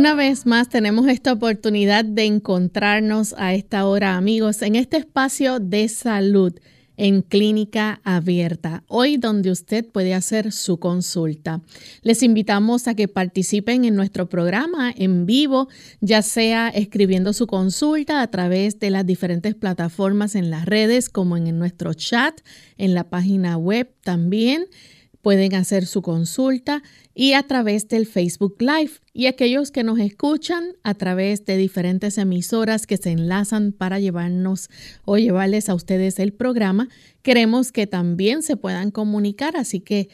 Una vez más tenemos esta oportunidad de encontrarnos a esta hora, amigos, en este espacio de salud en clínica abierta, hoy donde usted puede hacer su consulta. Les invitamos a que participen en nuestro programa en vivo, ya sea escribiendo su consulta a través de las diferentes plataformas en las redes, como en nuestro chat, en la página web también pueden hacer su consulta y a través del Facebook Live. Y aquellos que nos escuchan a través de diferentes emisoras que se enlazan para llevarnos o llevarles a ustedes el programa, queremos que también se puedan comunicar. Así que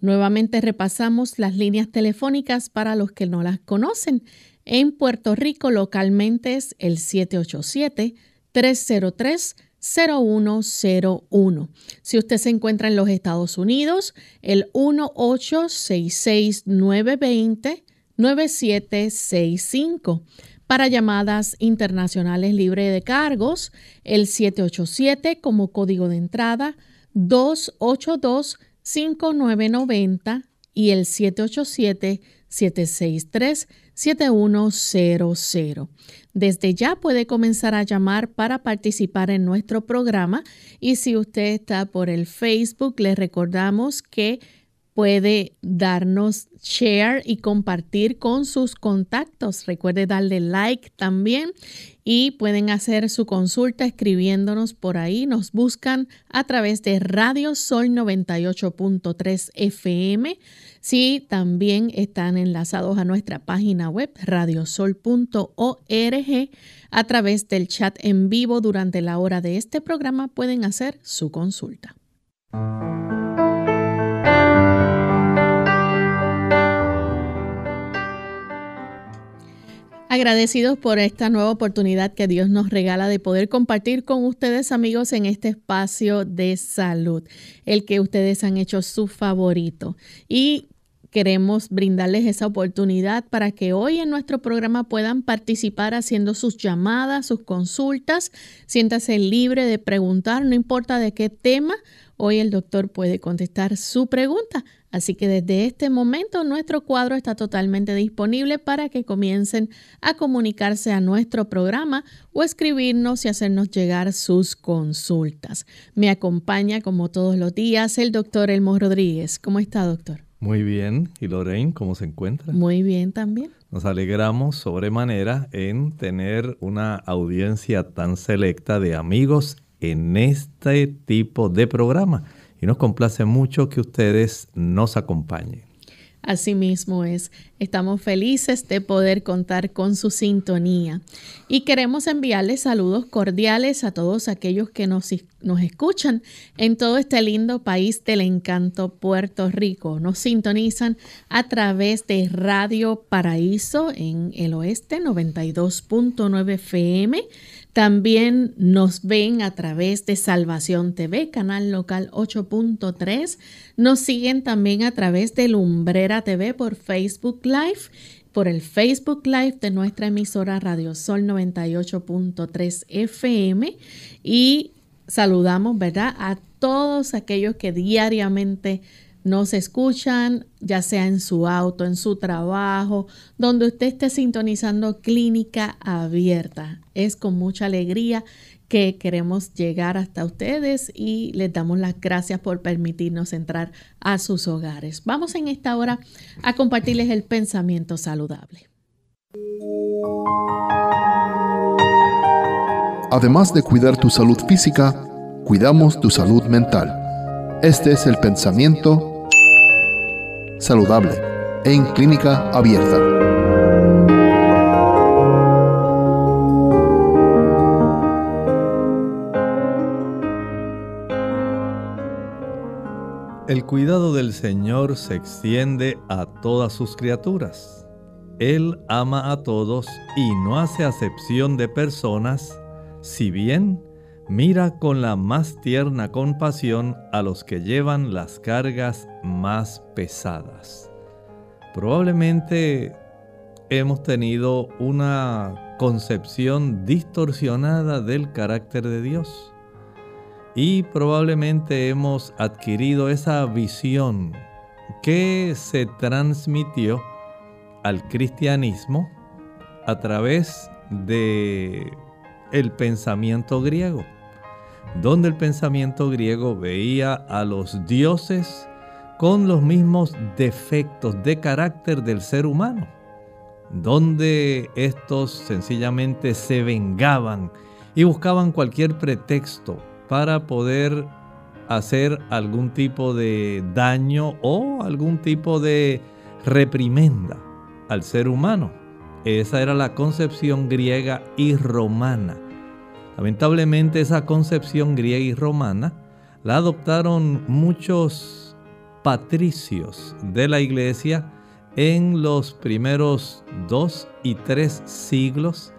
nuevamente repasamos las líneas telefónicas para los que no las conocen. En Puerto Rico localmente es el 787 303 0101. Si usted se encuentra en los Estados Unidos, el 1866-920-9765. Para llamadas internacionales libre de cargos, el 787 como código de entrada 282-5990 y el 787 763 7100. Desde ya puede comenzar a llamar para participar en nuestro programa y si usted está por el Facebook, le recordamos que puede darnos share y compartir con sus contactos. Recuerde darle like también y pueden hacer su consulta escribiéndonos por ahí. Nos buscan a través de Radio Sol 98.3 FM Sí, también están enlazados a nuestra página web radiosol.org. A través del chat en vivo durante la hora de este programa pueden hacer su consulta. Agradecidos por esta nueva oportunidad que Dios nos regala de poder compartir con ustedes amigos en este espacio de salud, el que ustedes han hecho su favorito. Y Queremos brindarles esa oportunidad para que hoy en nuestro programa puedan participar haciendo sus llamadas, sus consultas. Siéntase libre de preguntar, no importa de qué tema. Hoy el doctor puede contestar su pregunta. Así que desde este momento nuestro cuadro está totalmente disponible para que comiencen a comunicarse a nuestro programa o escribirnos y hacernos llegar sus consultas. Me acompaña como todos los días el doctor Elmo Rodríguez. ¿Cómo está, doctor? Muy bien. ¿Y Lorraine, cómo se encuentra? Muy bien también. Nos alegramos sobremanera en tener una audiencia tan selecta de amigos en este tipo de programa. Y nos complace mucho que ustedes nos acompañen. Asimismo es, estamos felices de poder contar con su sintonía y queremos enviarles saludos cordiales a todos aquellos que nos, nos escuchan en todo este lindo país del encanto Puerto Rico. Nos sintonizan a través de Radio Paraíso en el oeste 92.9 FM también nos ven a través de Salvación TV, canal local 8.3. Nos siguen también a través de Lumbrera TV por Facebook Live, por el Facebook Live de nuestra emisora Radio Sol 98.3 FM. Y saludamos, ¿verdad?, a todos aquellos que diariamente nos escuchan, ya sea en su auto, en su trabajo, donde usted esté sintonizando clínica abierta. Es con mucha alegría que queremos llegar hasta ustedes y les damos las gracias por permitirnos entrar a sus hogares. Vamos en esta hora a compartirles el pensamiento saludable. Además de cuidar tu salud física, cuidamos tu salud mental. Este es el pensamiento saludable en clínica abierta. El cuidado del Señor se extiende a todas sus criaturas. Él ama a todos y no hace acepción de personas, si bien mira con la más tierna compasión a los que llevan las cargas más pesadas. Probablemente hemos tenido una concepción distorsionada del carácter de Dios y probablemente hemos adquirido esa visión que se transmitió al cristianismo a través de el pensamiento griego, donde el pensamiento griego veía a los dioses con los mismos defectos de carácter del ser humano, donde estos sencillamente se vengaban y buscaban cualquier pretexto para poder hacer algún tipo de daño o algún tipo de reprimenda al ser humano. Esa era la concepción griega y romana. Lamentablemente esa concepción griega y romana la adoptaron muchos patricios de la iglesia en los primeros dos y tres siglos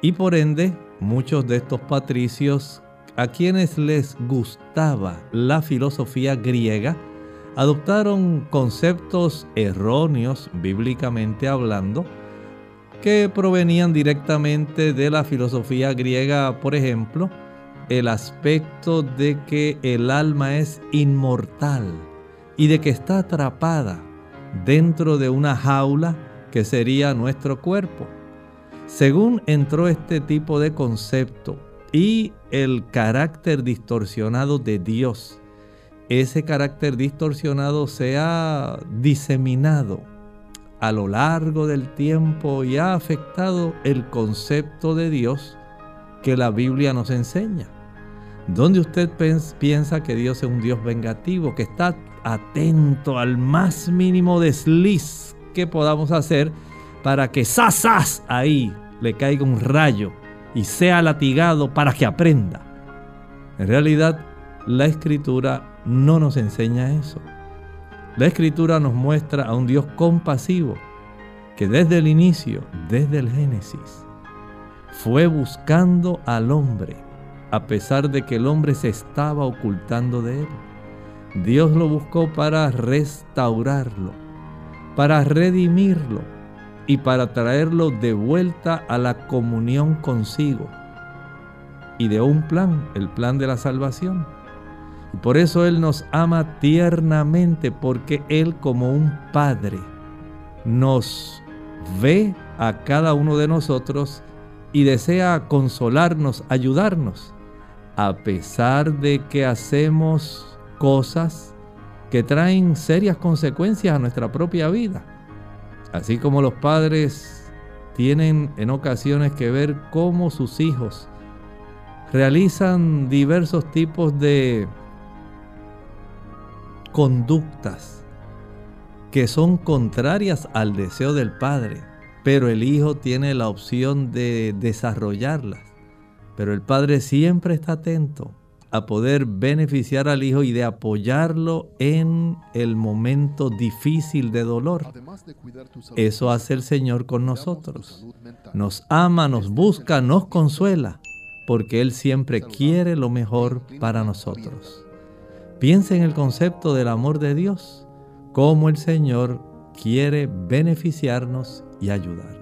y por ende muchos de estos patricios a quienes les gustaba la filosofía griega, adoptaron conceptos erróneos, bíblicamente hablando, que provenían directamente de la filosofía griega, por ejemplo, el aspecto de que el alma es inmortal y de que está atrapada dentro de una jaula que sería nuestro cuerpo. Según entró este tipo de concepto y el carácter distorsionado de Dios. Ese carácter distorsionado se ha diseminado a lo largo del tiempo y ha afectado el concepto de Dios que la Biblia nos enseña. Donde usted piensa que Dios es un Dios vengativo, que está atento al más mínimo desliz que podamos hacer para que sasas ahí le caiga un rayo y sea latigado para que aprenda. En realidad, la escritura no nos enseña eso. La escritura nos muestra a un Dios compasivo que desde el inicio, desde el Génesis, fue buscando al hombre, a pesar de que el hombre se estaba ocultando de él. Dios lo buscó para restaurarlo, para redimirlo, y para traerlo de vuelta a la comunión consigo. Y de un plan, el plan de la salvación. Y por eso Él nos ama tiernamente, porque Él como un Padre nos ve a cada uno de nosotros y desea consolarnos, ayudarnos, a pesar de que hacemos cosas que traen serias consecuencias a nuestra propia vida. Así como los padres tienen en ocasiones que ver cómo sus hijos realizan diversos tipos de conductas que son contrarias al deseo del padre, pero el hijo tiene la opción de desarrollarlas. Pero el padre siempre está atento a poder beneficiar al hijo y de apoyarlo en el momento difícil de dolor. Eso hace el Señor con nosotros. Nos ama, nos busca, nos consuela, porque Él siempre quiere lo mejor para nosotros. Piensa en el concepto del amor de Dios, cómo el Señor quiere beneficiarnos y ayudar.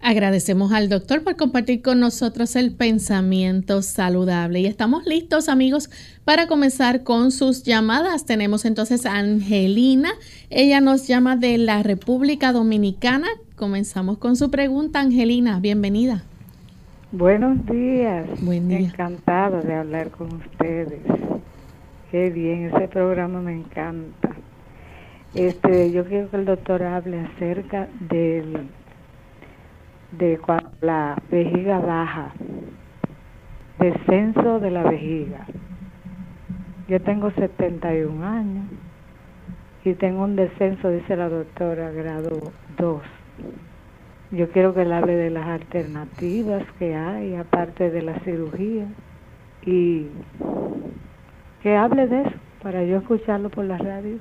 Agradecemos al doctor por compartir con nosotros el pensamiento saludable. Y estamos listos, amigos, para comenzar con sus llamadas. Tenemos entonces a Angelina. Ella nos llama de la República Dominicana. Comenzamos con su pregunta, Angelina. Bienvenida. Buenos días. Buen día. Encantado de hablar con ustedes. Qué bien, ese programa me encanta. Este, yo quiero que el doctor hable acerca del de cuando la vejiga baja, descenso de la vejiga. Yo tengo 71 años y tengo un descenso, dice la doctora, grado 2. Yo quiero que él hable de las alternativas que hay, aparte de la cirugía, y que hable de eso para yo escucharlo por la radio.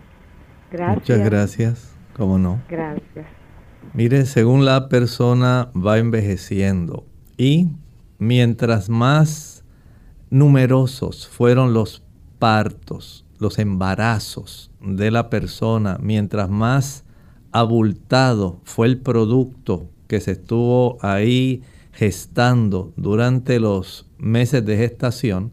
Gracias. Muchas gracias, cómo no. Gracias. Mire, según la persona va envejeciendo y mientras más numerosos fueron los partos, los embarazos de la persona, mientras más abultado fue el producto que se estuvo ahí gestando durante los meses de gestación,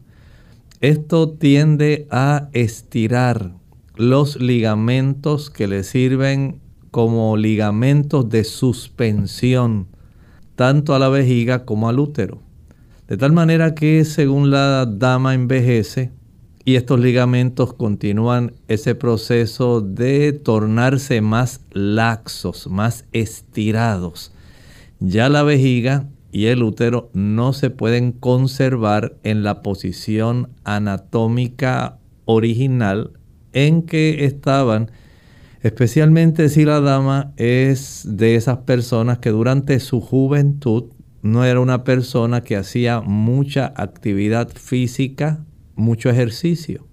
esto tiende a estirar los ligamentos que le sirven como ligamentos de suspensión tanto a la vejiga como al útero. De tal manera que según la dama envejece y estos ligamentos continúan ese proceso de tornarse más laxos, más estirados, ya la vejiga y el útero no se pueden conservar en la posición anatómica original en que estaban, especialmente si la dama es de esas personas que durante su juventud no era una persona que hacía mucha actividad física, mucho ejercicio.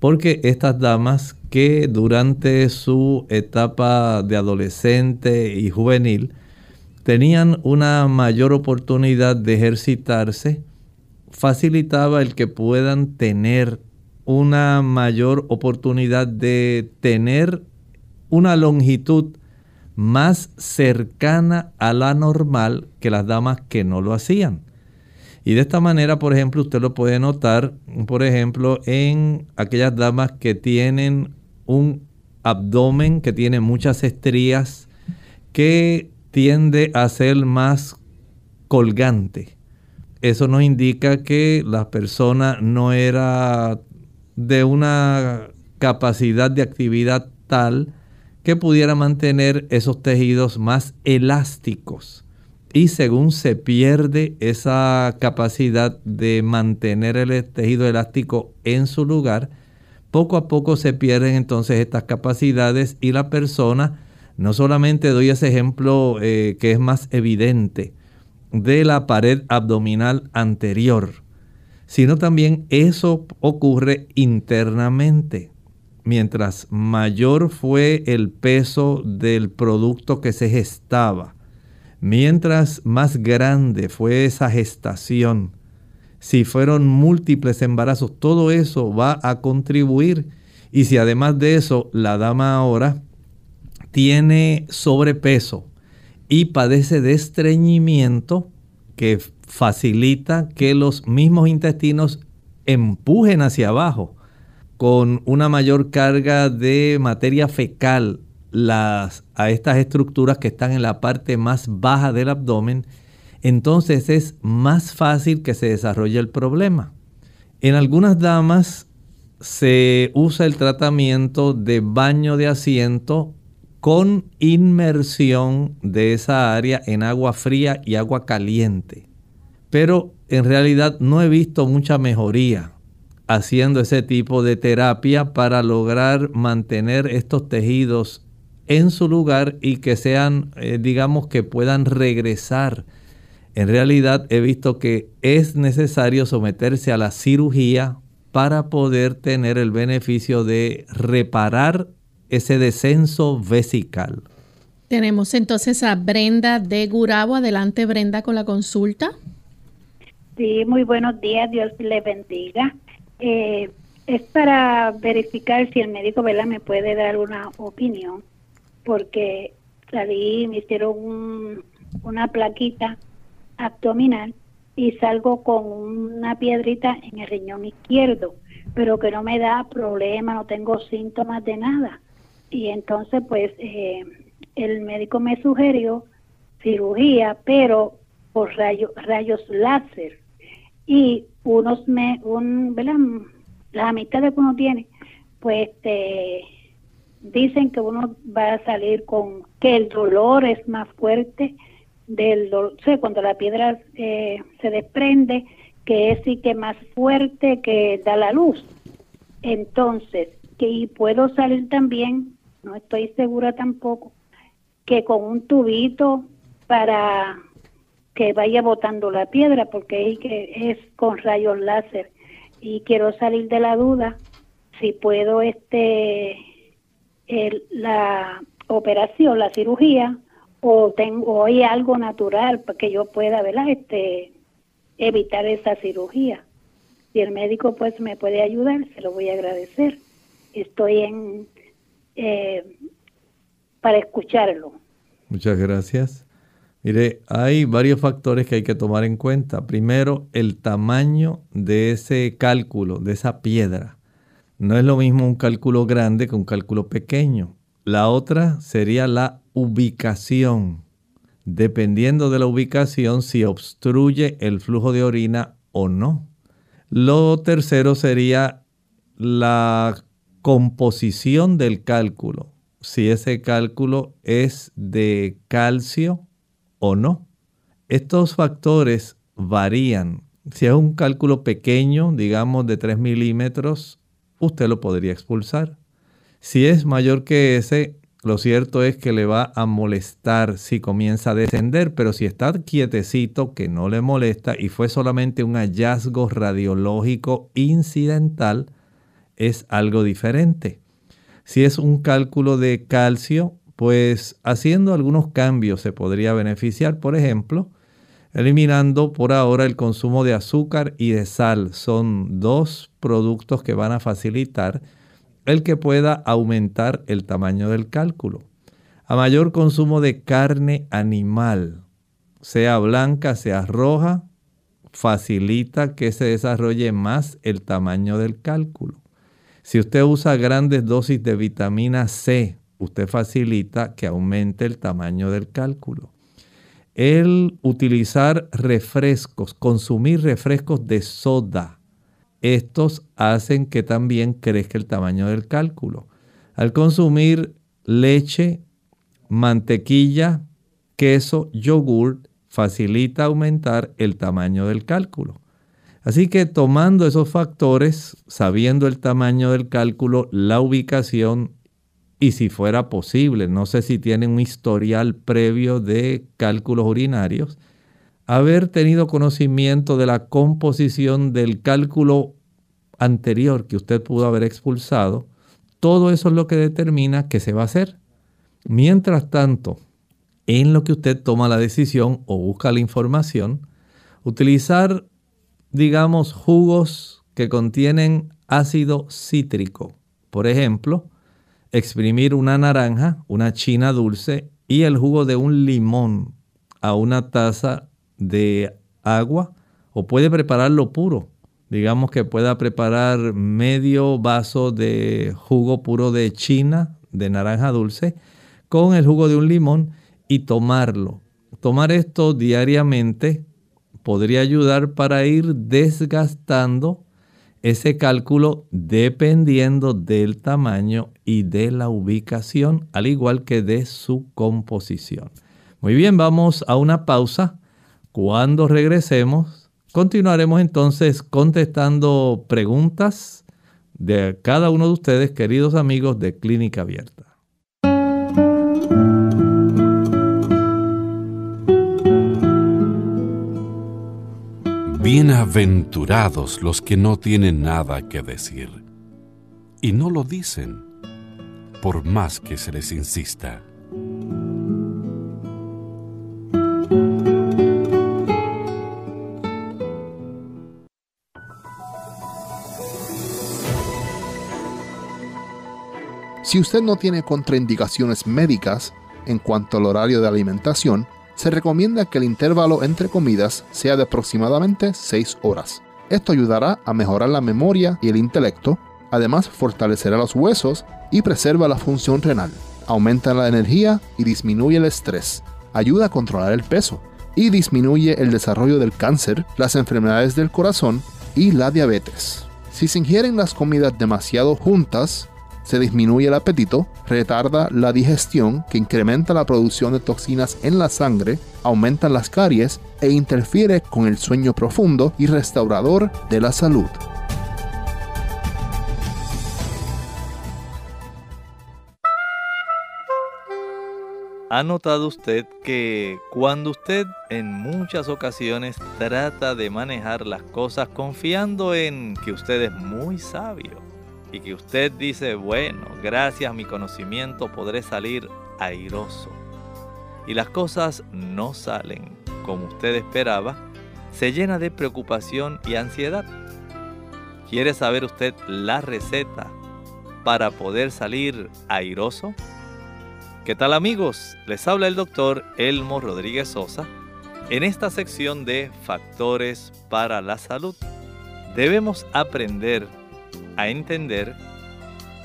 Porque estas damas que durante su etapa de adolescente y juvenil tenían una mayor oportunidad de ejercitarse, facilitaba el que puedan tener una mayor oportunidad de tener una longitud más cercana a la normal que las damas que no lo hacían. Y de esta manera, por ejemplo, usted lo puede notar, por ejemplo, en aquellas damas que tienen un abdomen que tiene muchas estrías, que tiende a ser más colgante. Eso nos indica que la persona no era de una capacidad de actividad tal que pudiera mantener esos tejidos más elásticos. Y según se pierde esa capacidad de mantener el tejido elástico en su lugar, poco a poco se pierden entonces estas capacidades y la persona no solamente doy ese ejemplo eh, que es más evidente de la pared abdominal anterior, sino también eso ocurre internamente. Mientras mayor fue el peso del producto que se gestaba, mientras más grande fue esa gestación, si fueron múltiples embarazos, todo eso va a contribuir. Y si además de eso la dama ahora tiene sobrepeso y padece de estreñimiento que facilita que los mismos intestinos empujen hacia abajo con una mayor carga de materia fecal las, a estas estructuras que están en la parte más baja del abdomen, entonces es más fácil que se desarrolle el problema. En algunas damas se usa el tratamiento de baño de asiento con inmersión de esa área en agua fría y agua caliente. Pero en realidad no he visto mucha mejoría haciendo ese tipo de terapia para lograr mantener estos tejidos en su lugar y que sean, eh, digamos, que puedan regresar. En realidad he visto que es necesario someterse a la cirugía para poder tener el beneficio de reparar ese descenso vesical. Tenemos entonces a Brenda de Gurabo. Adelante, Brenda, con la consulta. Sí, muy buenos días, Dios le bendiga. Eh, es para verificar si el médico ¿verdad? me puede dar una opinión, porque salí, me hicieron una plaquita abdominal y salgo con una piedrita en el riñón izquierdo, pero que no me da problema, no tengo síntomas de nada y entonces pues eh, el médico me sugirió cirugía, pero por rayos rayos láser y unos me un ¿verdad? la mitad de que uno tiene pues este, dicen que uno va a salir con que el dolor es más fuerte del dolor, cuando la piedra eh, se desprende que es sí que más fuerte que da la luz entonces que y puedo salir también no estoy segura tampoco, que con un tubito para que vaya botando la piedra, porque es, que es con rayos láser. y quiero salir de la duda si puedo este la operación, la cirugía o tengo hay algo natural para que yo pueda, ¿verdad? Este evitar esa cirugía. Si el médico pues me puede ayudar, se lo voy a agradecer. Estoy en eh, para escucharlo. Muchas gracias. Mire, hay varios factores que hay que tomar en cuenta. Primero, el tamaño de ese cálculo, de esa piedra. No es lo mismo un cálculo grande que un cálculo pequeño. La otra sería la ubicación. Dependiendo de la ubicación, si obstruye el flujo de orina o no. Lo tercero sería la composición del cálculo. Si ese cálculo es de calcio o no. Estos factores varían. Si es un cálculo pequeño, digamos de 3 milímetros, usted lo podría expulsar. Si es mayor que ese, lo cierto es que le va a molestar si comienza a descender, pero si está quietecito, que no le molesta y fue solamente un hallazgo radiológico incidental, es algo diferente. Si es un cálculo de calcio, pues haciendo algunos cambios se podría beneficiar, por ejemplo, eliminando por ahora el consumo de azúcar y de sal. Son dos productos que van a facilitar el que pueda aumentar el tamaño del cálculo. A mayor consumo de carne animal, sea blanca, sea roja, facilita que se desarrolle más el tamaño del cálculo. Si usted usa grandes dosis de vitamina C, usted facilita que aumente el tamaño del cálculo. El utilizar refrescos, consumir refrescos de soda, estos hacen que también crezca el tamaño del cálculo. Al consumir leche, mantequilla, queso, yogur, facilita aumentar el tamaño del cálculo. Así que tomando esos factores, sabiendo el tamaño del cálculo, la ubicación y si fuera posible, no sé si tiene un historial previo de cálculos urinarios, haber tenido conocimiento de la composición del cálculo anterior que usted pudo haber expulsado, todo eso es lo que determina qué se va a hacer. Mientras tanto, en lo que usted toma la decisión o busca la información, utilizar, digamos, jugos que contienen ácido cítrico. Por ejemplo, exprimir una naranja, una china dulce y el jugo de un limón a una taza de agua o puede prepararlo puro. Digamos que pueda preparar medio vaso de jugo puro de china, de naranja dulce, con el jugo de un limón y tomarlo. Tomar esto diariamente podría ayudar para ir desgastando ese cálculo dependiendo del tamaño y de la ubicación, al igual que de su composición. Muy bien, vamos a una pausa. Cuando regresemos, continuaremos entonces contestando preguntas de cada uno de ustedes, queridos amigos de Clínica Abierta. Bienaventurados los que no tienen nada que decir y no lo dicen por más que se les insista. Si usted no tiene contraindicaciones médicas en cuanto al horario de alimentación, se recomienda que el intervalo entre comidas sea de aproximadamente 6 horas. Esto ayudará a mejorar la memoria y el intelecto, además fortalecerá los huesos y preserva la función renal, aumenta la energía y disminuye el estrés, ayuda a controlar el peso y disminuye el desarrollo del cáncer, las enfermedades del corazón y la diabetes. Si se ingieren las comidas demasiado juntas, se disminuye el apetito, retarda la digestión que incrementa la producción de toxinas en la sangre, aumenta las caries e interfiere con el sueño profundo y restaurador de la salud. ¿Ha notado usted que cuando usted en muchas ocasiones trata de manejar las cosas confiando en que usted es muy sabio y que usted dice, bueno, gracias a mi conocimiento podré salir airoso y las cosas no salen como usted esperaba, se llena de preocupación y ansiedad? ¿Quiere saber usted la receta para poder salir airoso? ¿Qué tal amigos? Les habla el doctor Elmo Rodríguez Sosa en esta sección de Factores para la Salud. Debemos aprender a entender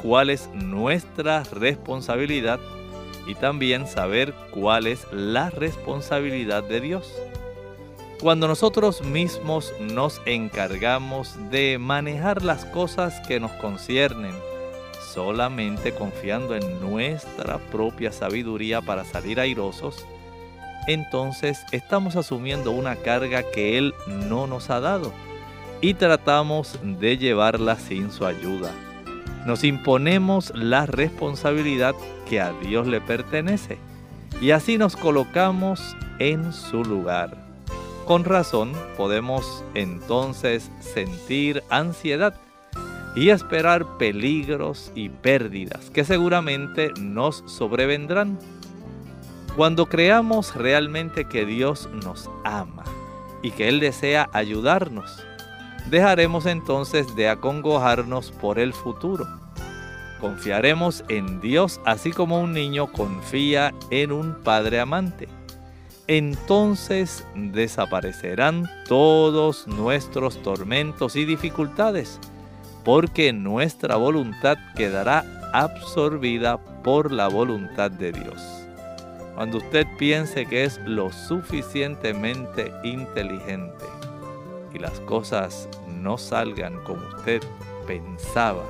cuál es nuestra responsabilidad y también saber cuál es la responsabilidad de Dios. Cuando nosotros mismos nos encargamos de manejar las cosas que nos conciernen, solamente confiando en nuestra propia sabiduría para salir airosos, entonces estamos asumiendo una carga que Él no nos ha dado y tratamos de llevarla sin su ayuda. Nos imponemos la responsabilidad que a Dios le pertenece y así nos colocamos en su lugar. Con razón podemos entonces sentir ansiedad y esperar peligros y pérdidas que seguramente nos sobrevendrán. Cuando creamos realmente que Dios nos ama y que Él desea ayudarnos, dejaremos entonces de acongojarnos por el futuro. Confiaremos en Dios así como un niño confía en un padre amante. Entonces desaparecerán todos nuestros tormentos y dificultades porque nuestra voluntad quedará absorbida por la voluntad de Dios. Cuando usted piense que es lo suficientemente inteligente y las cosas no salgan como usted pensaba,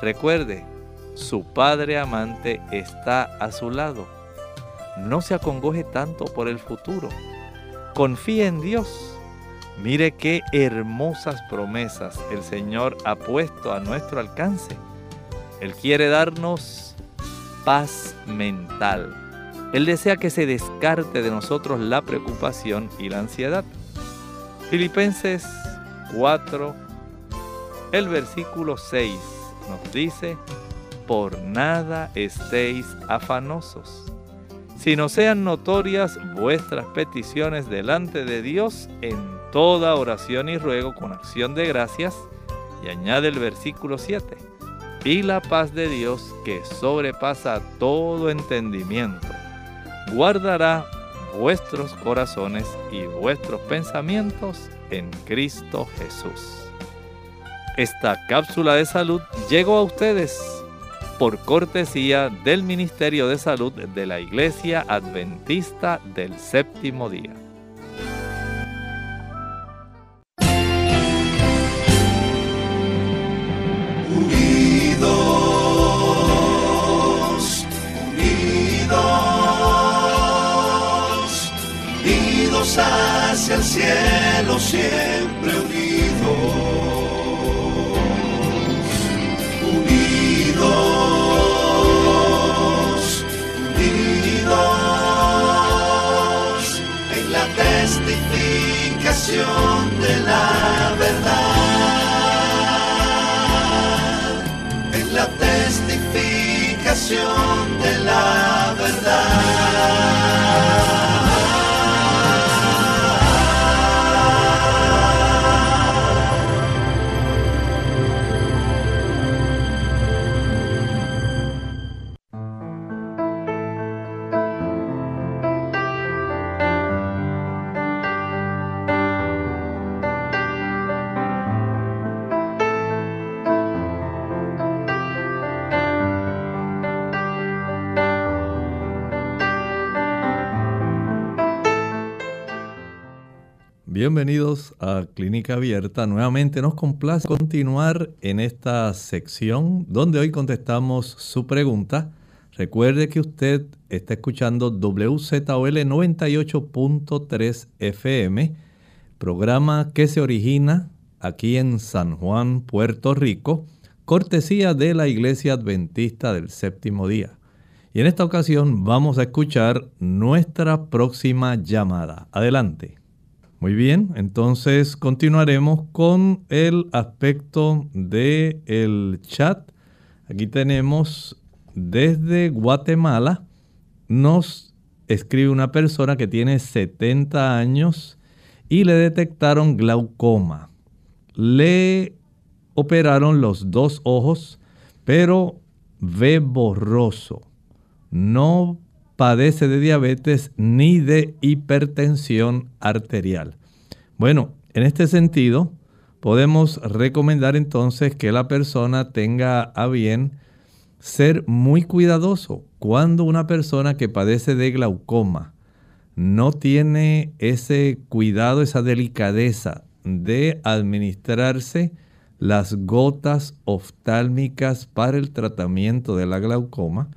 recuerde, su Padre amante está a su lado. No se acongoje tanto por el futuro. Confíe en Dios Mire qué hermosas promesas el Señor ha puesto a nuestro alcance. Él quiere darnos paz mental. Él desea que se descarte de nosotros la preocupación y la ansiedad. Filipenses 4, el versículo 6 nos dice, por nada estéis afanosos, sino sean notorias vuestras peticiones delante de Dios en toda oración y ruego con acción de gracias. Y añade el versículo 7. Y la paz de Dios que sobrepasa todo entendimiento, guardará vuestros corazones y vuestros pensamientos en Cristo Jesús. Esta cápsula de salud llegó a ustedes por cortesía del Ministerio de Salud de la Iglesia Adventista del Séptimo Día. Hacia el cielo siempre unidos, unidos, unidos en la testificación de la verdad, a Clínica Abierta. Nuevamente nos complace continuar en esta sección donde hoy contestamos su pregunta. Recuerde que usted está escuchando WZOL 98.3 FM, programa que se origina aquí en San Juan, Puerto Rico, cortesía de la Iglesia Adventista del Séptimo Día. Y en esta ocasión vamos a escuchar nuestra próxima llamada. Adelante. Muy bien, entonces continuaremos con el aspecto del el chat. Aquí tenemos desde Guatemala, nos escribe una persona que tiene 70 años y le detectaron glaucoma. Le operaron los dos ojos, pero ve borroso. No padece de diabetes ni de hipertensión arterial. Bueno, en este sentido, podemos recomendar entonces que la persona tenga a bien ser muy cuidadoso cuando una persona que padece de glaucoma no tiene ese cuidado, esa delicadeza de administrarse las gotas oftálmicas para el tratamiento de la glaucoma,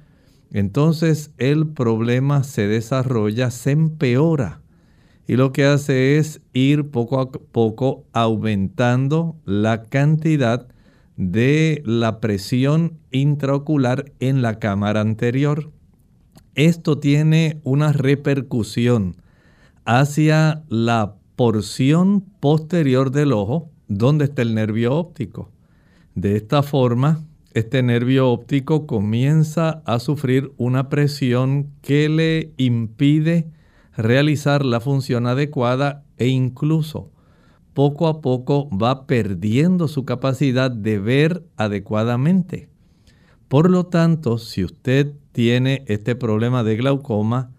entonces el problema se desarrolla, se empeora y lo que hace es ir poco a poco aumentando la cantidad de la presión intraocular en la cámara anterior. Esto tiene una repercusión hacia la porción posterior del ojo donde está el nervio óptico. De esta forma, este nervio óptico comienza a sufrir una presión que le impide realizar la función adecuada e incluso poco a poco va perdiendo su capacidad de ver adecuadamente. Por lo tanto, si usted tiene este problema de glaucoma,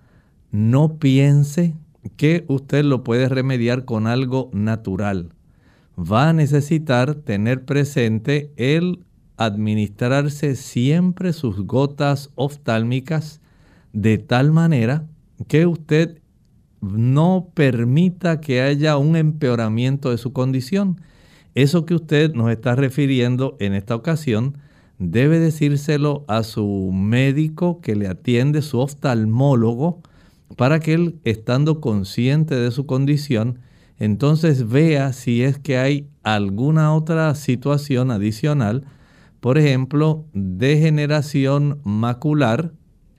no piense que usted lo puede remediar con algo natural. Va a necesitar tener presente el administrarse siempre sus gotas oftálmicas de tal manera que usted no permita que haya un empeoramiento de su condición. Eso que usted nos está refiriendo en esta ocasión debe decírselo a su médico que le atiende, su oftalmólogo, para que él, estando consciente de su condición, entonces vea si es que hay alguna otra situación adicional por ejemplo, degeneración macular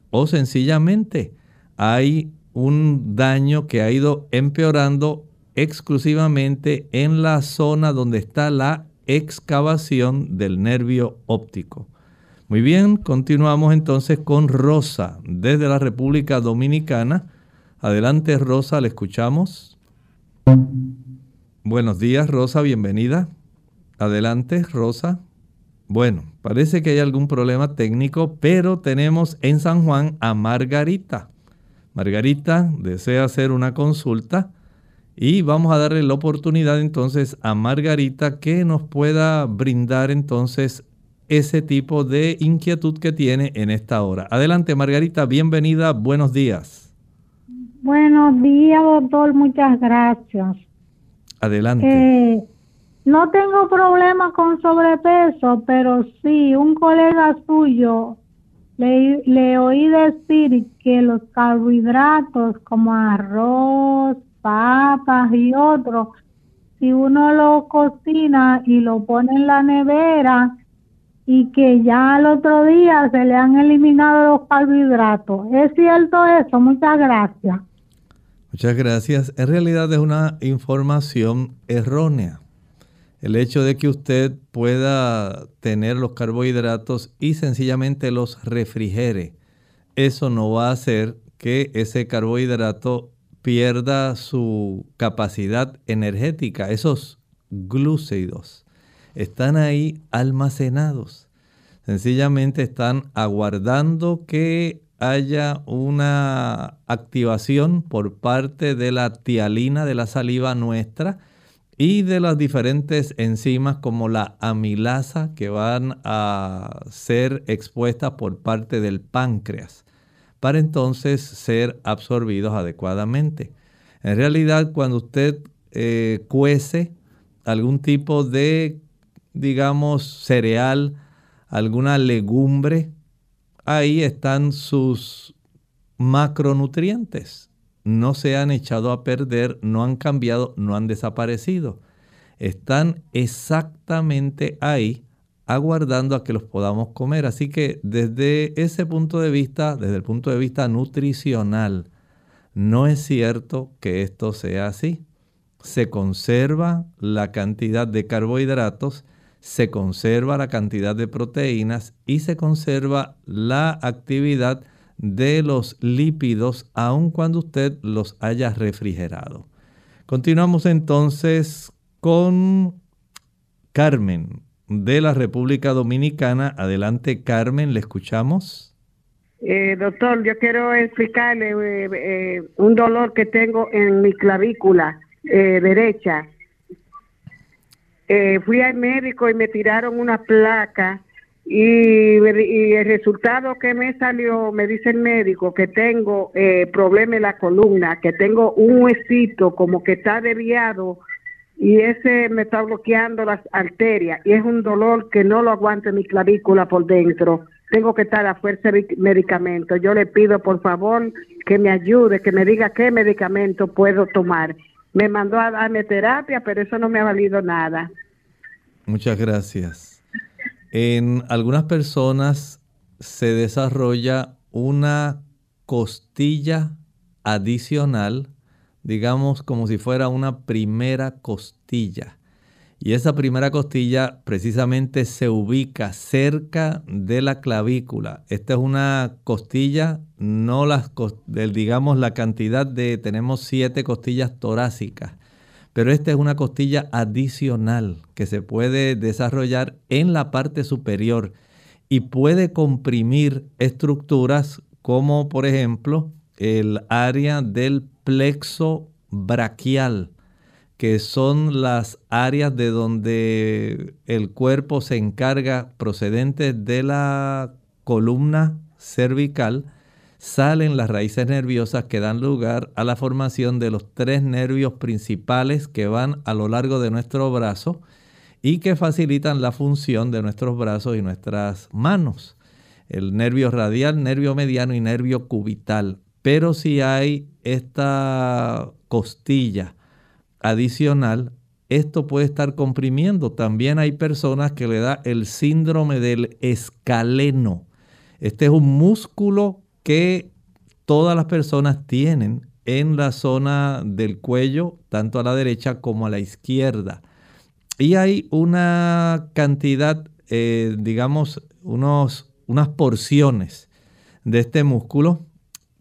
o sencillamente hay un daño que ha ido empeorando exclusivamente en la zona donde está la excavación del nervio óptico. Muy bien, continuamos entonces con Rosa desde la República Dominicana. Adelante Rosa, le escuchamos. Buenos días Rosa, bienvenida. Adelante Rosa. Bueno, parece que hay algún problema técnico, pero tenemos en San Juan a Margarita. Margarita desea hacer una consulta y vamos a darle la oportunidad entonces a Margarita que nos pueda brindar entonces ese tipo de inquietud que tiene en esta hora. Adelante Margarita, bienvenida, buenos días. Buenos días doctor, muchas gracias. Adelante. Eh, no tengo problemas con sobrepeso, pero sí, un colega suyo le, le oí decir que los carbohidratos como arroz, papas y otros, si uno lo cocina y lo pone en la nevera y que ya al otro día se le han eliminado los carbohidratos. ¿Es cierto eso? Muchas gracias. Muchas gracias. En realidad es una información errónea el hecho de que usted pueda tener los carbohidratos y sencillamente los refrigere, eso no va a hacer que ese carbohidrato pierda su capacidad energética. Esos glúcidos están ahí almacenados. Sencillamente están aguardando que haya una activación por parte de la tialina de la saliva nuestra y de las diferentes enzimas como la amilasa que van a ser expuestas por parte del páncreas para entonces ser absorbidos adecuadamente. En realidad, cuando usted eh, cuece algún tipo de, digamos, cereal, alguna legumbre, ahí están sus macronutrientes no se han echado a perder, no han cambiado, no han desaparecido. Están exactamente ahí aguardando a que los podamos comer. Así que desde ese punto de vista, desde el punto de vista nutricional, no es cierto que esto sea así. Se conserva la cantidad de carbohidratos, se conserva la cantidad de proteínas y se conserva la actividad de los lípidos aun cuando usted los haya refrigerado. Continuamos entonces con Carmen de la República Dominicana. Adelante, Carmen, le escuchamos. Eh, doctor, yo quiero explicarle eh, eh, un dolor que tengo en mi clavícula derecha. fui al médico y me tiraron una placa y, el resultado que me salió, me dice el médico que tengo problema en la columna, que tengo un huesito como que está desviado y ese me está bloqueando las arterias y es un dolor que no lo aguante mi clavícula por dentro. Tengo que estar a fuerza de medicamento. Yo le pido por favor que me ayude, que me diga qué medicamento puedo tomar. Me mandó a darme terapia, pero eso no me ha valido nada. Muchas gracias. En algunas personas se desarrolla una costilla adicional digamos, como si fuera una primera costilla. Y esa primera costilla precisamente se ubica cerca de la clavícula. Esta es una costilla, no las, digamos la cantidad de, tenemos siete costillas torácicas, pero esta es una costilla adicional que se puede desarrollar en la parte superior y puede comprimir estructuras como por ejemplo el área del plexo braquial, que son las áreas de donde el cuerpo se encarga procedente de la columna cervical, salen las raíces nerviosas que dan lugar a la formación de los tres nervios principales que van a lo largo de nuestro brazo y que facilitan la función de nuestros brazos y nuestras manos. El nervio radial, nervio mediano y nervio cubital. Pero si hay esta costilla adicional, esto puede estar comprimiendo. También hay personas que le da el síndrome del escaleno. Este es un músculo que todas las personas tienen en la zona del cuello, tanto a la derecha como a la izquierda. Y hay una cantidad, eh, digamos, unos, unas porciones de este músculo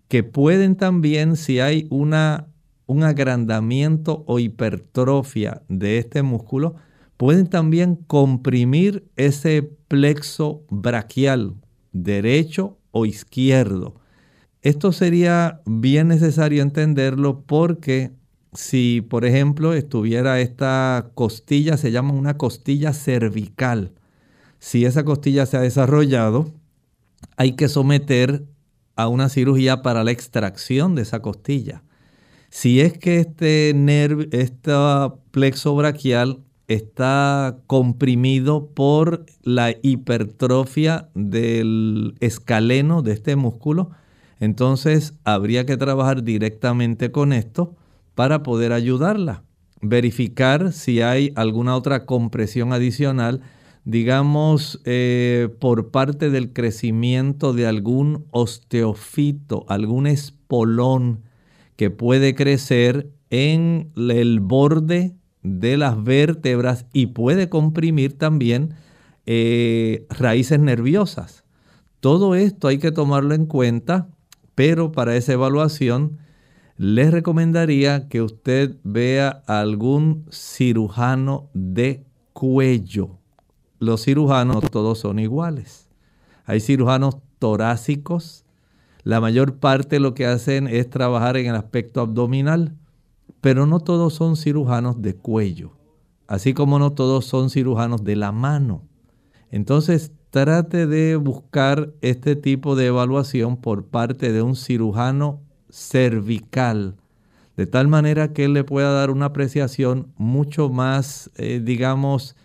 que pueden también, si hay una, un agrandamiento o hipertrofia de este músculo, pueden también comprimir ese plexo braquial, derecho o izquierdo. Esto sería bien necesario entenderlo porque si, por ejemplo, estuviera esta costilla, se llama una costilla cervical. Si esa costilla se ha desarrollado, hay que someter a una cirugía para la extracción de esa costilla. Si es que este nervio, este plexo braquial está comprimido por la hipertrofia del escaleno de este músculo, entonces habría que trabajar directamente con esto para poder ayudarla. Verificar si hay alguna otra compresión adicional digamos, eh, por parte del crecimiento de algún osteofito, algún espolón que puede crecer en el borde de las vértebras y puede comprimir también eh, raíces nerviosas. Todo esto hay que tomarlo en cuenta, pero para esa evaluación les recomendaría que usted vea a algún cirujano de cuello los cirujanos todos son iguales. Hay cirujanos torácicos. La mayor parte lo que hacen es trabajar en el aspecto abdominal, pero no todos son cirujanos de cuello, así como no todos son cirujanos de la mano. Entonces, trate de buscar este tipo de evaluación por parte de un cirujano cervical, de tal manera que él le pueda dar una apreciación mucho más, eh, digamos,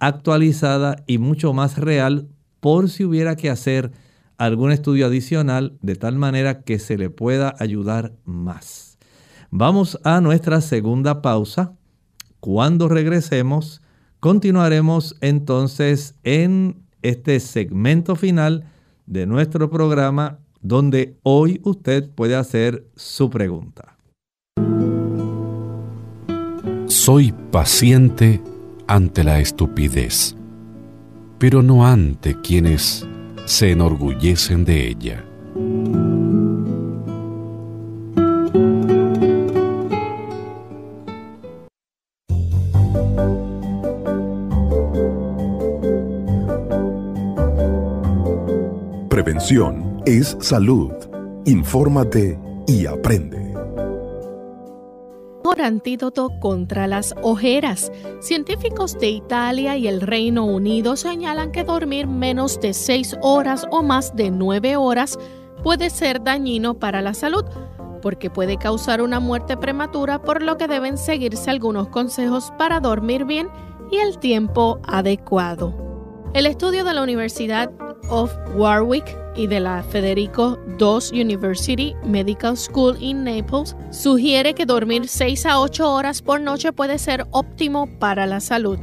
actualizada y mucho más real por si hubiera que hacer algún estudio adicional de tal manera que se le pueda ayudar más. Vamos a nuestra segunda pausa. Cuando regresemos, Continuaremos entonces en este segmento final de nuestro programa donde hoy usted puede hacer su pregunta. Soy paciente ante la estupidez, pero no ante quienes se enorgullecen de ella. Es salud. Infórmate y aprende antídoto contra las ojeras. Científicos de Italia y el Reino Unido señalan que dormir menos de 6 horas o más de 9 horas puede ser dañino para la salud porque puede causar una muerte prematura, por lo que deben seguirse algunos consejos para dormir bien y el tiempo adecuado. El estudio de la Universidad of Warwick y de la Federico II University Medical School in Naples sugiere que dormir 6 a 8 horas por noche puede ser óptimo para la salud.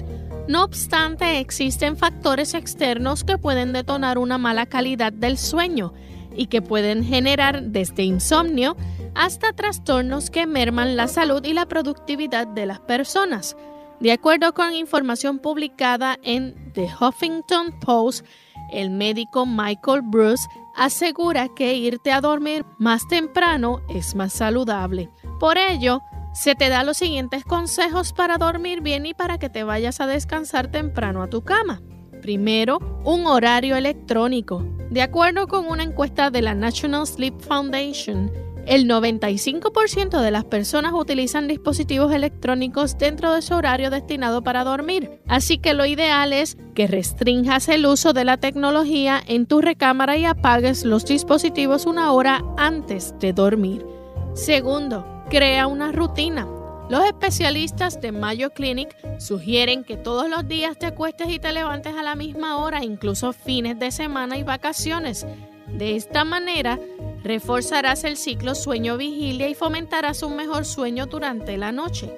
No obstante, existen factores externos que pueden detonar una mala calidad del sueño y que pueden generar desde insomnio hasta trastornos que merman la salud y la productividad de las personas. De acuerdo con información publicada en The Huffington Post, el médico Michael Bruce asegura que irte a dormir más temprano es más saludable. Por ello, se te da los siguientes consejos para dormir bien y para que te vayas a descansar temprano a tu cama. Primero, un horario electrónico. De acuerdo con una encuesta de la National Sleep Foundation, el 95% de las personas utilizan dispositivos electrónicos dentro de su horario destinado para dormir, así que lo ideal es que restringas el uso de la tecnología en tu recámara y apagues los dispositivos una hora antes de dormir. Segundo, crea una rutina. Los especialistas de Mayo Clinic sugieren que todos los días te acuestes y te levantes a la misma hora, incluso fines de semana y vacaciones. De esta manera, reforzarás el ciclo sueño-vigilia y fomentarás un mejor sueño durante la noche.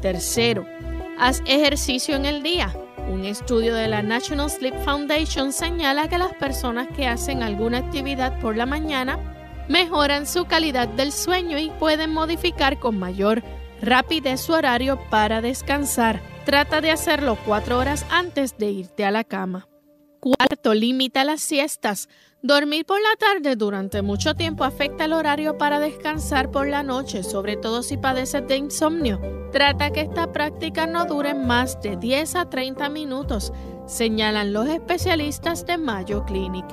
Tercero, haz ejercicio en el día. Un estudio de la National Sleep Foundation señala que las personas que hacen alguna actividad por la mañana mejoran su calidad del sueño y pueden modificar con mayor rapidez su horario para descansar. Trata de hacerlo cuatro horas antes de irte a la cama. Cuarto, limita las siestas. Dormir por la tarde durante mucho tiempo afecta el horario para descansar por la noche, sobre todo si padeces de insomnio. Trata que esta práctica no dure más de 10 a 30 minutos, señalan los especialistas de Mayo Clinic.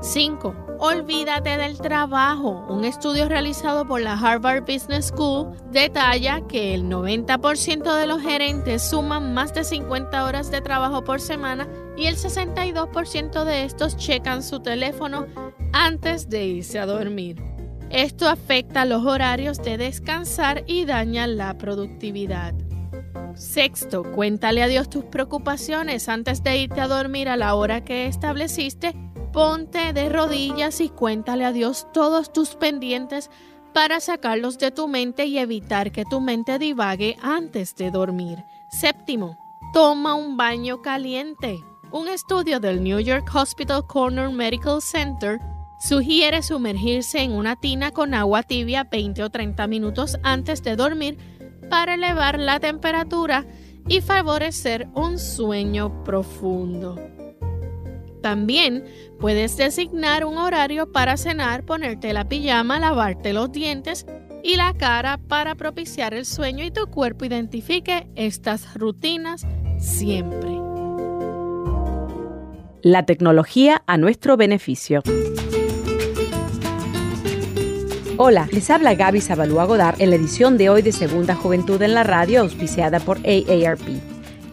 5. Olvídate del trabajo. Un estudio realizado por la Harvard Business School detalla que el 90% de los gerentes suman más de 50 horas de trabajo por semana y el 62% de estos checan su teléfono antes de irse a dormir. Esto afecta los horarios de descansar y daña la productividad. Sexto, cuéntale a Dios tus preocupaciones antes de irte a dormir a la hora que estableciste Ponte de rodillas y cuéntale a Dios todos tus pendientes para sacarlos de tu mente y evitar que tu mente divague antes de dormir. Séptimo, toma un baño caliente. Un estudio del New York Hospital Corner Medical Center sugiere sumergirse en una tina con agua tibia 20 o 30 minutos antes de dormir para elevar la temperatura y favorecer un sueño profundo. También puedes designar un horario para cenar, ponerte la pijama, lavarte los dientes y la cara para propiciar el sueño y tu cuerpo identifique estas rutinas siempre. La tecnología a nuestro beneficio. Hola, les habla Gaby Zabalúa Godard en la edición de hoy de Segunda Juventud en la Radio, auspiciada por AARP.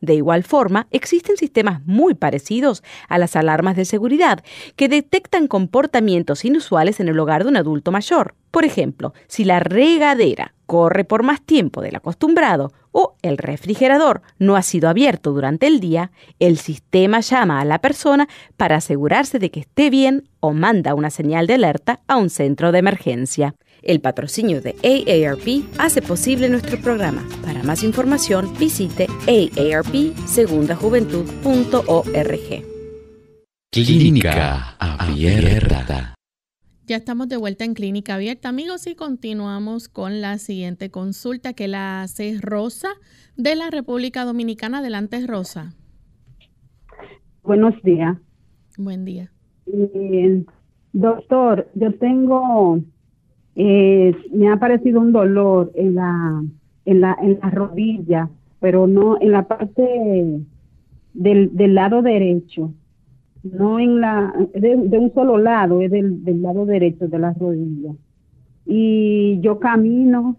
De igual forma, existen sistemas muy parecidos a las alarmas de seguridad que detectan comportamientos inusuales en el hogar de un adulto mayor. Por ejemplo, si la regadera corre por más tiempo del acostumbrado o el refrigerador no ha sido abierto durante el día, el sistema llama a la persona para asegurarse de que esté bien o manda una señal de alerta a un centro de emergencia. El patrocinio de AARP hace posible nuestro programa. Para más información visite aarpsegundajuventud.org. Clínica Abierta. Ya estamos de vuelta en Clínica Abierta, amigos, y continuamos con la siguiente consulta que la hace Rosa de la República Dominicana. Adelante, Rosa. Buenos días. Buen día. doctor, yo tengo, eh, me ha aparecido un dolor en la, en la, en la rodilla, pero no en la parte del, del lado derecho no en la, de, un solo lado, es del, del, lado derecho de la rodilla. Y yo camino,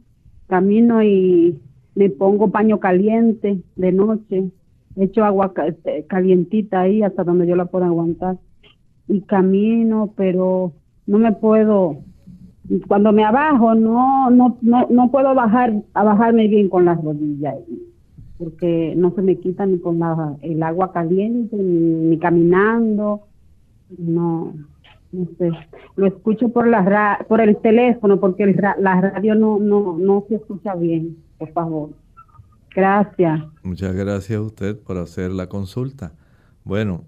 camino y me pongo paño caliente de noche, echo agua este, calientita ahí hasta donde yo la pueda aguantar. Y camino, pero no me puedo, cuando me abajo, no, no, no, no puedo bajar, a bajarme bien con las rodillas porque no se me quita ni con el agua caliente, ni, caminando, no, no sé. Lo escucho por la por el teléfono, porque la radio no, no, no se escucha bien, por favor. Gracias. Muchas gracias a usted por hacer la consulta. Bueno,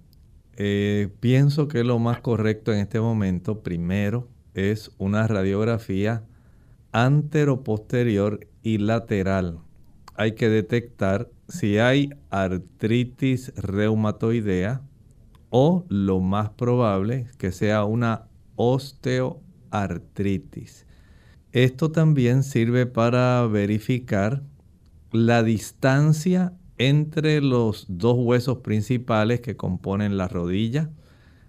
eh, pienso que lo más correcto en este momento, primero, es una radiografía antero-posterior y lateral hay que detectar si hay artritis reumatoidea o lo más probable que sea una osteoartritis. Esto también sirve para verificar la distancia entre los dos huesos principales que componen la rodilla.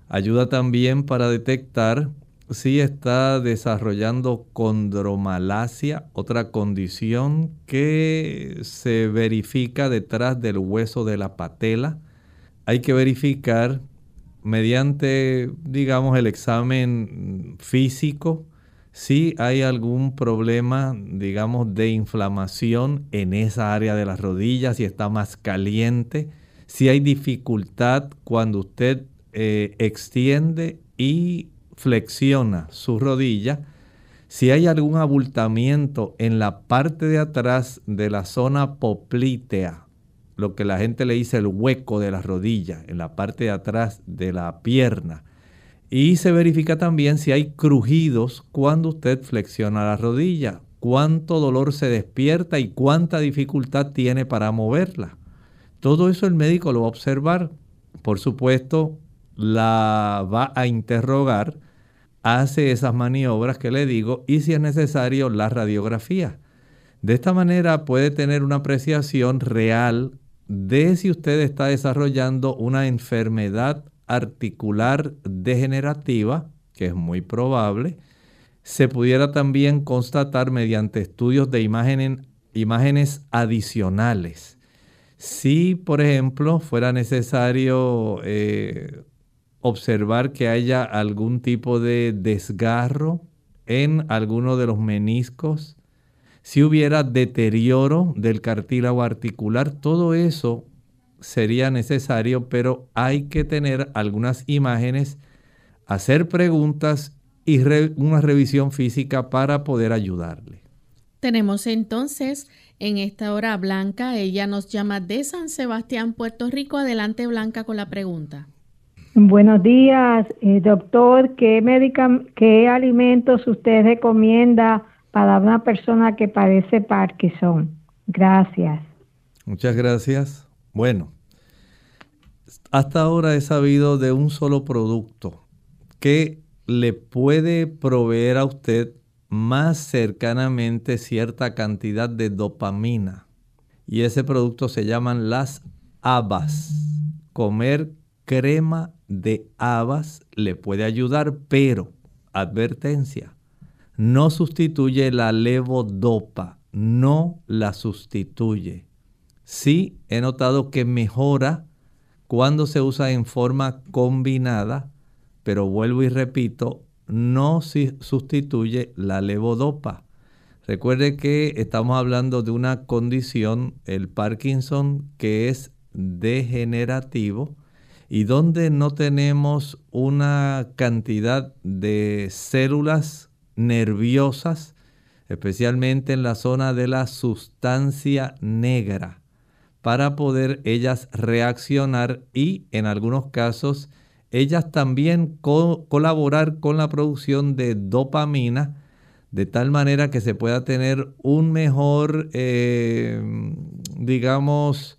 Ayuda también para detectar sí está desarrollando condromalacia, otra condición que se verifica detrás del hueso de la patela. Hay que verificar mediante, digamos, el examen físico si hay algún problema, digamos, de inflamación en esa área de las rodillas, si está más caliente, si hay dificultad cuando usted eh, extiende y flexiona su rodilla, si hay algún abultamiento en la parte de atrás de la zona poplítea, lo que la gente le dice el hueco de la rodilla, en la parte de atrás de la pierna. Y se verifica también si hay crujidos cuando usted flexiona la rodilla, cuánto dolor se despierta y cuánta dificultad tiene para moverla. Todo eso el médico lo va a observar. Por supuesto, la va a interrogar hace esas maniobras que le digo y si es necesario la radiografía. De esta manera puede tener una apreciación real de si usted está desarrollando una enfermedad articular degenerativa, que es muy probable. Se pudiera también constatar mediante estudios de imágenes, imágenes adicionales. Si, por ejemplo, fuera necesario eh, observar que haya algún tipo de desgarro en alguno de los meniscos, si hubiera deterioro del cartílago articular, todo eso sería necesario, pero hay que tener algunas imágenes, hacer preguntas y una revisión física para poder ayudarle. Tenemos entonces en esta hora Blanca, ella nos llama de San Sebastián, Puerto Rico. Adelante Blanca con la pregunta. Buenos días, eh, doctor. ¿Qué, ¿Qué alimentos usted recomienda para una persona que padece Parkinson? Gracias. Muchas gracias. Bueno, hasta ahora he sabido de un solo producto que le puede proveer a usted más cercanamente cierta cantidad de dopamina. Y ese producto se llaman las habas. Comer crema de habas le puede ayudar, pero, advertencia, no sustituye la levodopa, no la sustituye. Sí he notado que mejora cuando se usa en forma combinada, pero vuelvo y repito, no sustituye la levodopa. Recuerde que estamos hablando de una condición, el Parkinson, que es degenerativo y donde no tenemos una cantidad de células nerviosas, especialmente en la zona de la sustancia negra, para poder ellas reaccionar y en algunos casos ellas también colaborar con la producción de dopamina, de tal manera que se pueda tener un mejor, eh, digamos,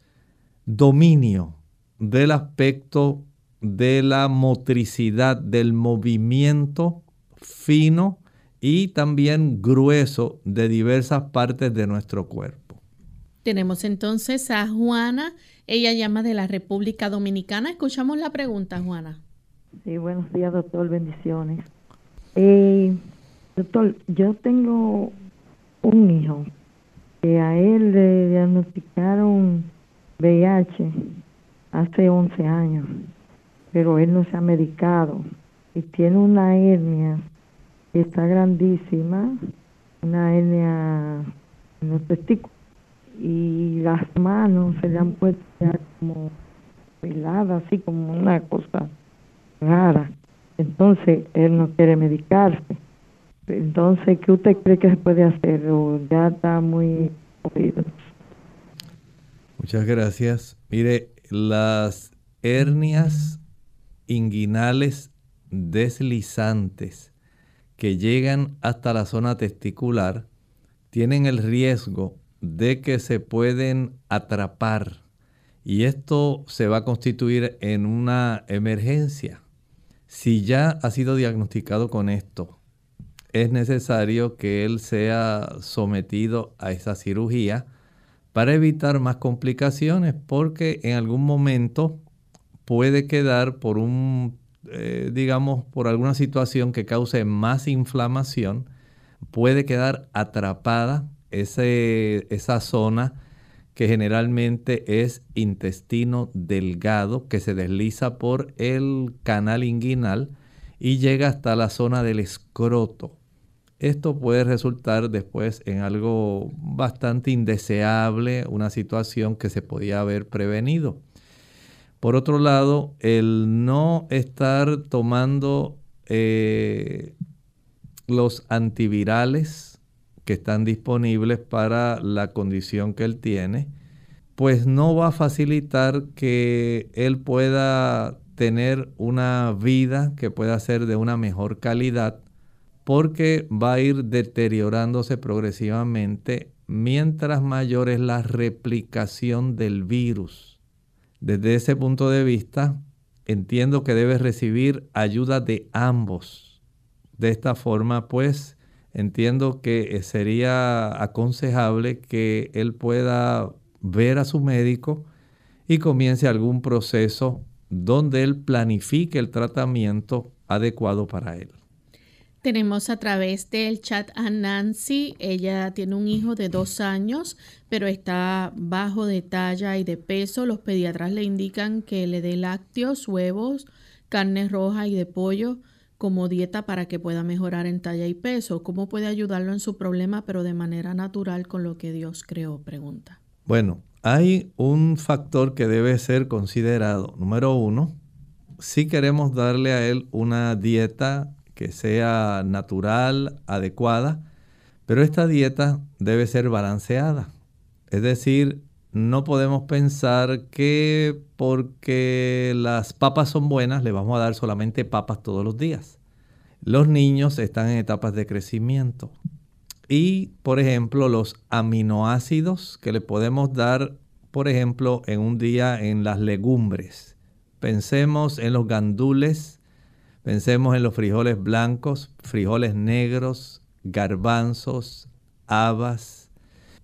dominio del aspecto de la motricidad, del movimiento fino y también grueso de diversas partes de nuestro cuerpo. Tenemos entonces a Juana, ella llama de la República Dominicana. Escuchamos la pregunta, Juana. Sí, buenos días, doctor, bendiciones. Eh, doctor, yo tengo un hijo que a él le diagnosticaron VIH hace 11 años, pero él no se ha medicado y tiene una hernia que está grandísima, una hernia en los testículos y las manos se le han puesto ya como peladas, así como una cosa rara. Entonces él no quiere medicarse. Entonces, ¿qué usted cree que se puede hacer? ¿O ya está muy jodido? Muchas gracias. Mire, las hernias inguinales deslizantes que llegan hasta la zona testicular tienen el riesgo de que se pueden atrapar y esto se va a constituir en una emergencia. Si ya ha sido diagnosticado con esto, es necesario que él sea sometido a esa cirugía para evitar más complicaciones, porque en algún momento puede quedar por un, eh, digamos, por alguna situación que cause más inflamación, puede quedar atrapada esa zona que generalmente es intestino delgado, que se desliza por el canal inguinal y llega hasta la zona del escroto. Esto puede resultar después en algo bastante indeseable, una situación que se podía haber prevenido. Por otro lado, el no estar tomando eh, los antivirales que están disponibles para la condición que él tiene, pues no va a facilitar que él pueda tener una vida que pueda ser de una mejor calidad porque va a ir deteriorándose progresivamente mientras mayor es la replicación del virus. Desde ese punto de vista, entiendo que debe recibir ayuda de ambos. De esta forma, pues, entiendo que sería aconsejable que él pueda ver a su médico y comience algún proceso donde él planifique el tratamiento adecuado para él. Tenemos a través del chat a Nancy. Ella tiene un hijo de dos años, pero está bajo de talla y de peso. Los pediatras le indican que le dé lácteos, huevos, carne roja y de pollo como dieta para que pueda mejorar en talla y peso. ¿Cómo puede ayudarlo en su problema, pero de manera natural con lo que Dios creó? Pregunta. Bueno, hay un factor que debe ser considerado. Número uno, si queremos darle a él una dieta que sea natural, adecuada, pero esta dieta debe ser balanceada. Es decir, no podemos pensar que porque las papas son buenas le vamos a dar solamente papas todos los días. Los niños están en etapas de crecimiento. Y, por ejemplo, los aminoácidos que le podemos dar, por ejemplo, en un día en las legumbres. Pensemos en los gandules, Pensemos en los frijoles blancos, frijoles negros, garbanzos, habas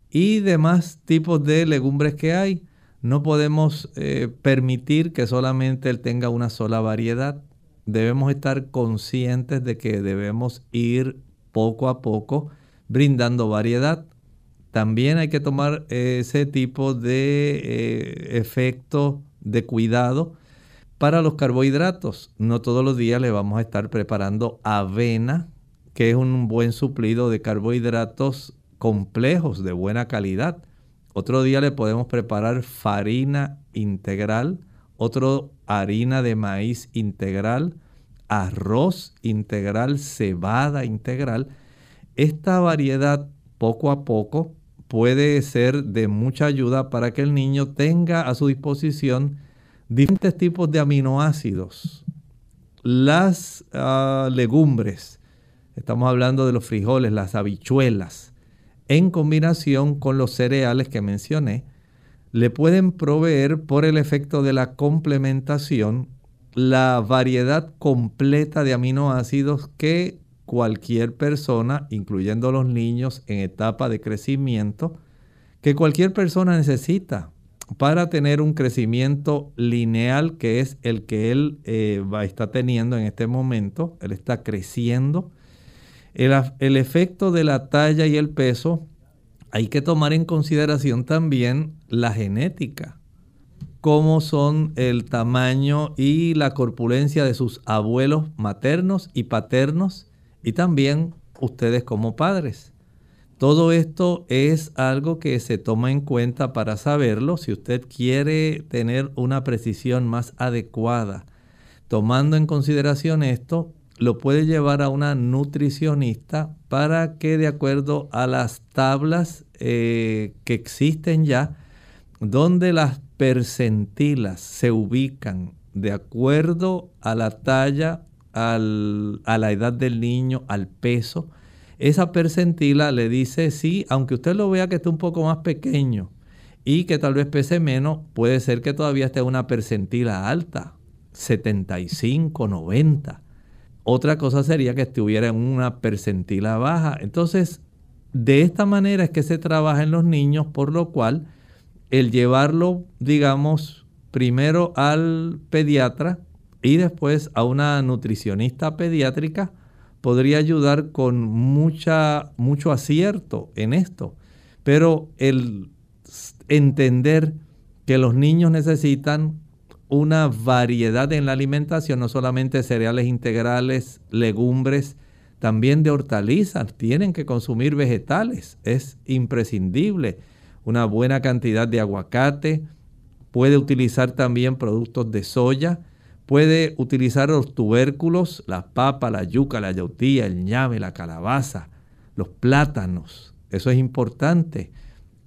y demás tipos de legumbres que hay. No podemos eh, permitir que solamente él tenga una sola variedad. Debemos estar conscientes de que debemos ir poco a poco brindando variedad. También hay que tomar ese tipo de eh, efecto de cuidado para los carbohidratos. No todos los días le vamos a estar preparando avena, que es un buen suplido de carbohidratos complejos de buena calidad. Otro día le podemos preparar farina integral, otro harina de maíz integral, arroz integral, cebada integral. Esta variedad poco a poco puede ser de mucha ayuda para que el niño tenga a su disposición diferentes tipos de aminoácidos. Las ah, legumbres, estamos hablando de los frijoles, las habichuelas, en combinación con los cereales que mencioné, le pueden proveer por el efecto de la complementación la variedad completa de aminoácidos que cualquier persona, incluyendo los niños en etapa de crecimiento, que cualquier persona necesita para tener un crecimiento lineal que es el que él eh, está teniendo en este momento. Él está creciendo. El, el efecto de la talla y el peso, hay que tomar en consideración también la genética cómo son el tamaño y la corpulencia de sus abuelos maternos y paternos y también ustedes como padres. Todo esto es algo que se toma en cuenta para saberlo si usted quiere tener una precisión más adecuada. Tomando en consideración esto, lo puede llevar a una nutricionista para que de acuerdo a las tablas eh, que existen ya, donde las percentilas se ubican de acuerdo a la talla, a la edad del niño, al peso, esa percentila le dice sí, aunque usted lo vea que esté un poco más pequeño y que tal vez pese menos, puede ser que todavía esté una percentila alta, 75, 90. Otra cosa sería que estuviera en una percentila baja. Entonces, de esta manera es que se trabaja en los niños, por lo cual el llevarlo, digamos, primero al pediatra y después a una nutricionista pediátrica, podría ayudar con mucha, mucho acierto en esto. Pero el entender que los niños necesitan una variedad en la alimentación, no solamente cereales integrales, legumbres, también de hortalizas, tienen que consumir vegetales, es imprescindible. Una buena cantidad de aguacate, puede utilizar también productos de soya, Puede utilizar los tubérculos, la papa, la yuca, la yautía, el ñame, la calabaza, los plátanos. Eso es importante.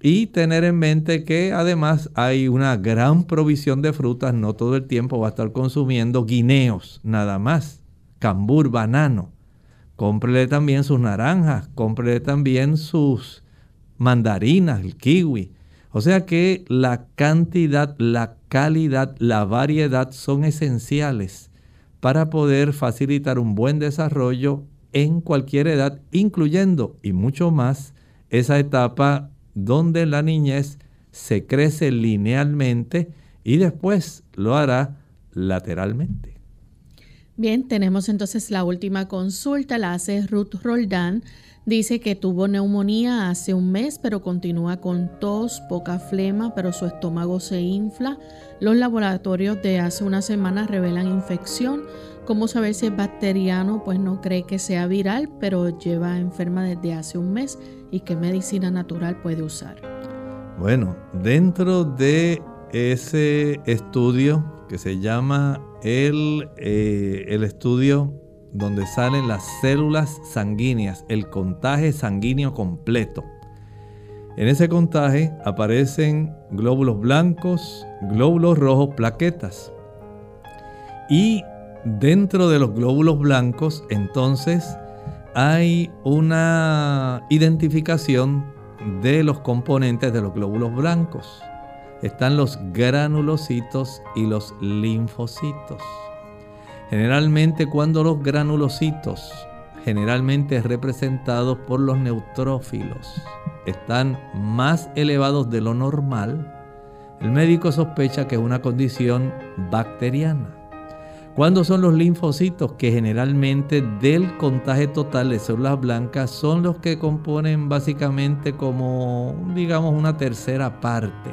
Y tener en mente que además hay una gran provisión de frutas. No todo el tiempo va a estar consumiendo guineos, nada más. Cambur, banano. Cómprele también sus naranjas, cómprele también sus mandarinas, el kiwi. O sea que la cantidad, la calidad, la variedad son esenciales para poder facilitar un buen desarrollo en cualquier edad, incluyendo y mucho más esa etapa donde la niñez se crece linealmente y después lo hará lateralmente. Bien, tenemos entonces la última consulta, la hace Ruth Roldán Dice que tuvo neumonía hace un mes, pero continúa con tos, poca flema, pero su estómago se infla. Los laboratorios de hace una semana revelan infección. ¿Cómo saber si es bacteriano? Pues no cree que sea viral, pero lleva enferma desde hace un mes. ¿Y qué medicina natural puede usar? Bueno, dentro de ese estudio que se llama el, eh, el estudio donde salen las células sanguíneas, el contaje sanguíneo completo. En ese contaje aparecen glóbulos blancos, glóbulos rojos, plaquetas. Y dentro de los glóbulos blancos, entonces, hay una identificación de los componentes de los glóbulos blancos. Están los granulocitos y los linfocitos. Generalmente cuando los granulocitos generalmente representados por los neutrófilos están más elevados de lo normal, el médico sospecha que es una condición bacteriana. ¿Cuándo son los linfocitos? Que generalmente del contagio total de células blancas son los que componen básicamente como, digamos, una tercera parte,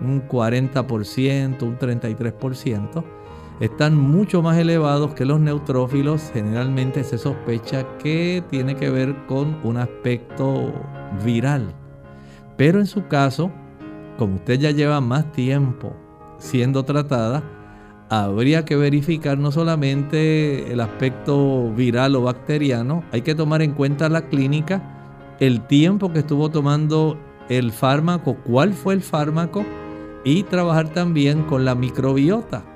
un 40%, un 33%. Están mucho más elevados que los neutrófilos. Generalmente se sospecha que tiene que ver con un aspecto viral. Pero en su caso, como usted ya lleva más tiempo siendo tratada, habría que verificar no solamente el aspecto viral o bacteriano, hay que tomar en cuenta la clínica, el tiempo que estuvo tomando el fármaco, cuál fue el fármaco y trabajar también con la microbiota.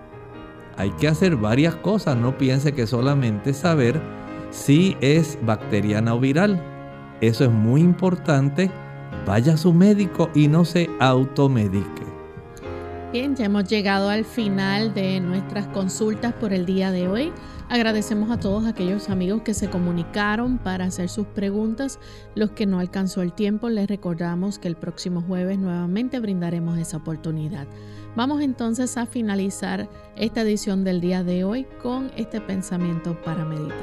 Hay que hacer varias cosas, no piense que solamente saber si es bacteriana o viral. Eso es muy importante. Vaya a su médico y no se automedique. Bien, ya hemos llegado al final de nuestras consultas por el día de hoy. Agradecemos a todos aquellos amigos que se comunicaron para hacer sus preguntas. Los que no alcanzó el tiempo, les recordamos que el próximo jueves nuevamente brindaremos esa oportunidad. Vamos entonces a finalizar esta edición del día de hoy con este pensamiento para meditar.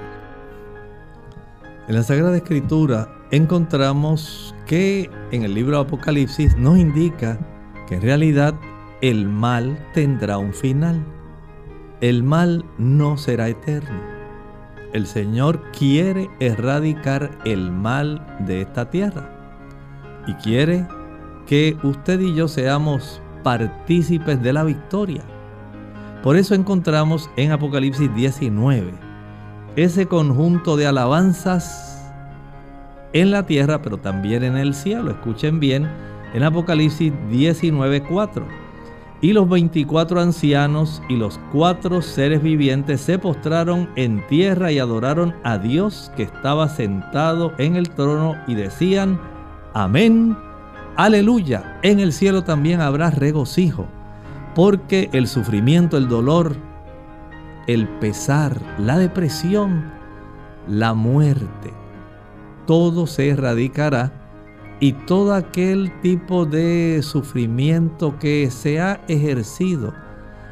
En la Sagrada Escritura encontramos que en el libro Apocalipsis nos indica que en realidad el mal tendrá un final. El mal no será eterno. El Señor quiere erradicar el mal de esta tierra y quiere que usted y yo seamos partícipes de la victoria. Por eso encontramos en Apocalipsis 19 ese conjunto de alabanzas en la tierra, pero también en el cielo. Escuchen bien en Apocalipsis 19:4 y los veinticuatro ancianos y los cuatro seres vivientes se postraron en tierra y adoraron a Dios que estaba sentado en el trono y decían, Amén, aleluya. En el cielo también habrá regocijo, porque el sufrimiento, el dolor, el pesar, la depresión, la muerte, todo se erradicará y todo aquel tipo de sufrimiento que se ha ejercido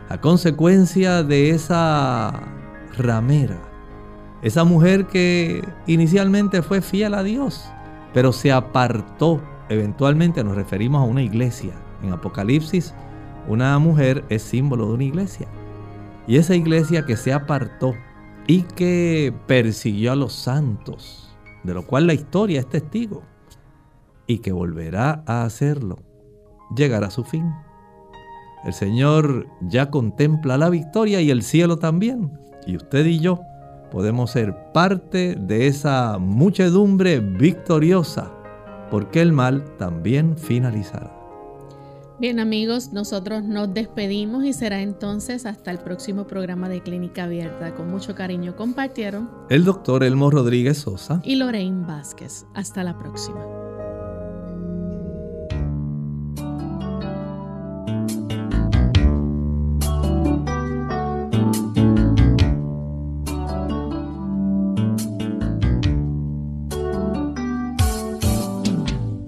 a consecuencia de esa ramera, esa mujer que inicialmente fue fiel a Dios, pero se apartó. Eventualmente nos referimos a una iglesia. En Apocalipsis, una mujer es símbolo de una iglesia. Y esa iglesia que se apartó y que persiguió a los santos, de lo cual la historia es testigo y que volverá a hacerlo, llegará a su fin. El Señor ya contempla la victoria y el cielo también. Y usted y yo podemos ser parte de esa muchedumbre victoriosa, porque el mal también finalizará. Bien amigos, nosotros nos despedimos y será entonces hasta el próximo programa de Clínica Abierta. Con mucho cariño compartieron el doctor Elmo Rodríguez Sosa y Lorraine Vázquez. Hasta la próxima.